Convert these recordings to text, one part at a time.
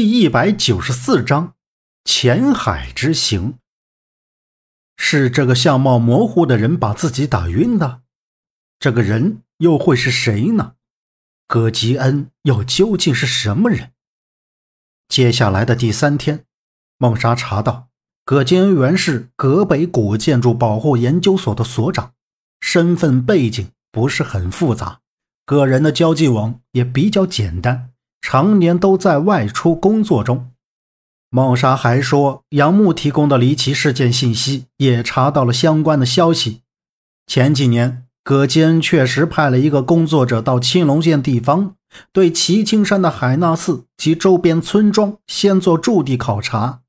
第一百九十四章浅海之行。是这个相貌模糊的人把自己打晕的，这个人又会是谁呢？葛吉恩又究竟是什么人？接下来的第三天，孟莎查到葛吉恩原是葛北古建筑保护研究所的所长，身份背景不是很复杂，个人的交际网也比较简单。常年都在外出工作中。孟莎还说，杨木提供的离奇事件信息也查到了相关的消息。前几年，葛坚恩确实派了一个工作者到青龙县地方，对齐青山的海纳寺及周边村庄先做驻地考察，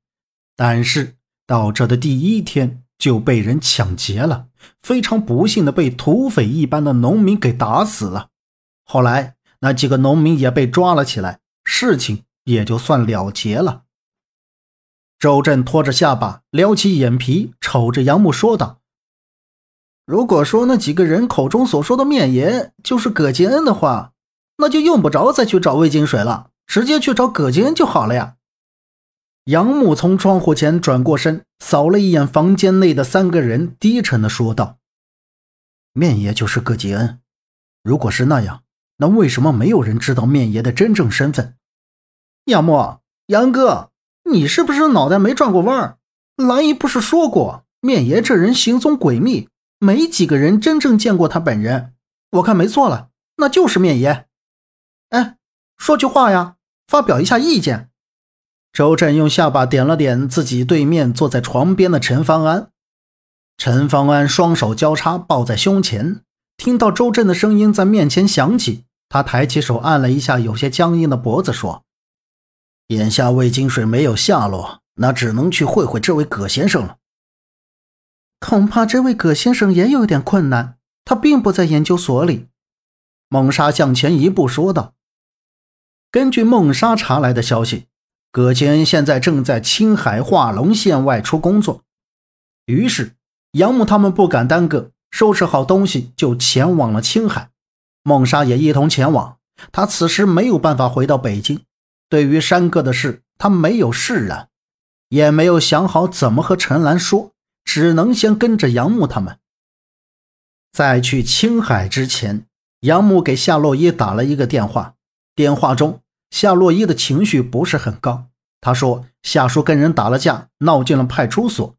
但是到这的第一天就被人抢劫了，非常不幸的被土匪一般的农民给打死了。后来。那几个农民也被抓了起来，事情也就算了结了。周震拖着下巴，撩起眼皮，瞅着杨木说道：“如果说那几个人口中所说的面爷就是葛金恩的话，那就用不着再去找魏金水了，直接去找葛金恩就好了呀。”杨木从窗户前转过身，扫了一眼房间内的三个人，低沉的说道：“面爷就是葛吉恩，如果是那样。”那为什么没有人知道面爷的真正身份？杨墨，杨哥，你是不是脑袋没转过弯儿？兰姨不是说过，面爷这人行踪诡秘，没几个人真正见过他本人。我看没错了，那就是面爷。哎，说句话呀，发表一下意见。周震用下巴点了点自己对面坐在床边的陈方安。陈方安双手交叉抱在胸前，听到周震的声音在面前响起。他抬起手按了一下有些僵硬的脖子，说：“眼下魏金水没有下落，那只能去会会这位葛先生了。恐怕这位葛先生也有点困难，他并不在研究所里。”孟莎向前一步说道：“根据孟莎查来的消息，葛坚现在正在青海化龙县外出工作。于是杨木他们不敢耽搁，收拾好东西就前往了青海。”孟莎也一同前往。他此时没有办法回到北京，对于山哥的事，他没有释然，也没有想好怎么和陈兰说，只能先跟着杨木他们。在去青海之前，杨木给夏洛伊打了一个电话。电话中，夏洛伊的情绪不是很高。他说：“夏叔跟人打了架，闹进了派出所。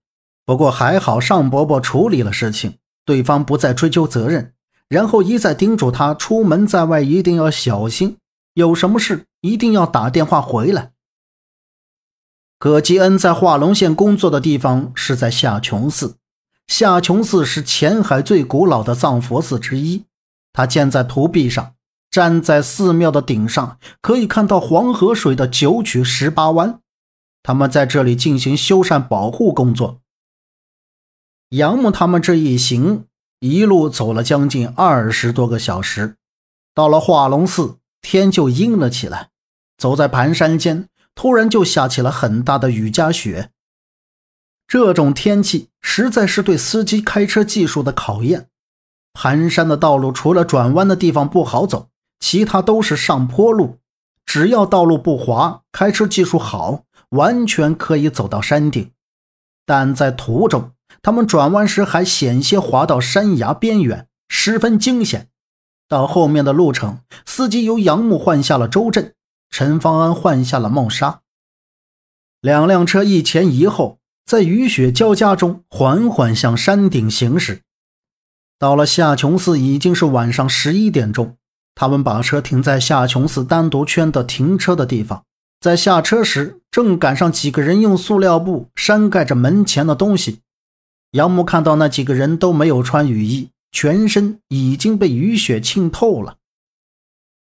不过还好，尚伯伯处理了事情，对方不再追究责任。”然后一再叮嘱他出门在外一定要小心，有什么事一定要打电话回来。葛吉恩在化龙县工作的地方是在夏琼寺，夏琼寺是前海最古老的藏佛寺之一。它建在土壁上，站在寺庙的顶上，可以看到黄河水的九曲十八弯。他们在这里进行修缮保护工作。杨木他们这一行。一路走了将近二十多个小时，到了化龙寺，天就阴了起来。走在盘山间，突然就下起了很大的雨夹雪。这种天气实在是对司机开车技术的考验。盘山的道路除了转弯的地方不好走，其他都是上坡路。只要道路不滑，开车技术好，完全可以走到山顶。但在途中，他们转弯时还险些滑到山崖边缘，十分惊险。到后面的路程，司机由杨木换下了周震，陈方安换下了孟莎。两辆车一前一后，在雨雪交加中缓缓向山顶行驶。到了夏琼寺，已经是晚上十一点钟。他们把车停在夏琼寺单独圈的停车的地方，在下车时，正赶上几个人用塑料布扇盖着门前的东西。杨木看到那几个人都没有穿雨衣，全身已经被雨雪浸透了。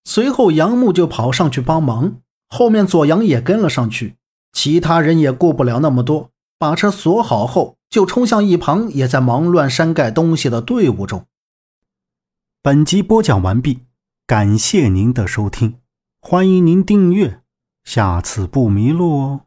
随后，杨木就跑上去帮忙，后面左阳也跟了上去。其他人也顾不了那么多，把车锁好后，就冲向一旁也在忙乱山盖东西的队伍中。本集播讲完毕，感谢您的收听，欢迎您订阅，下次不迷路哦。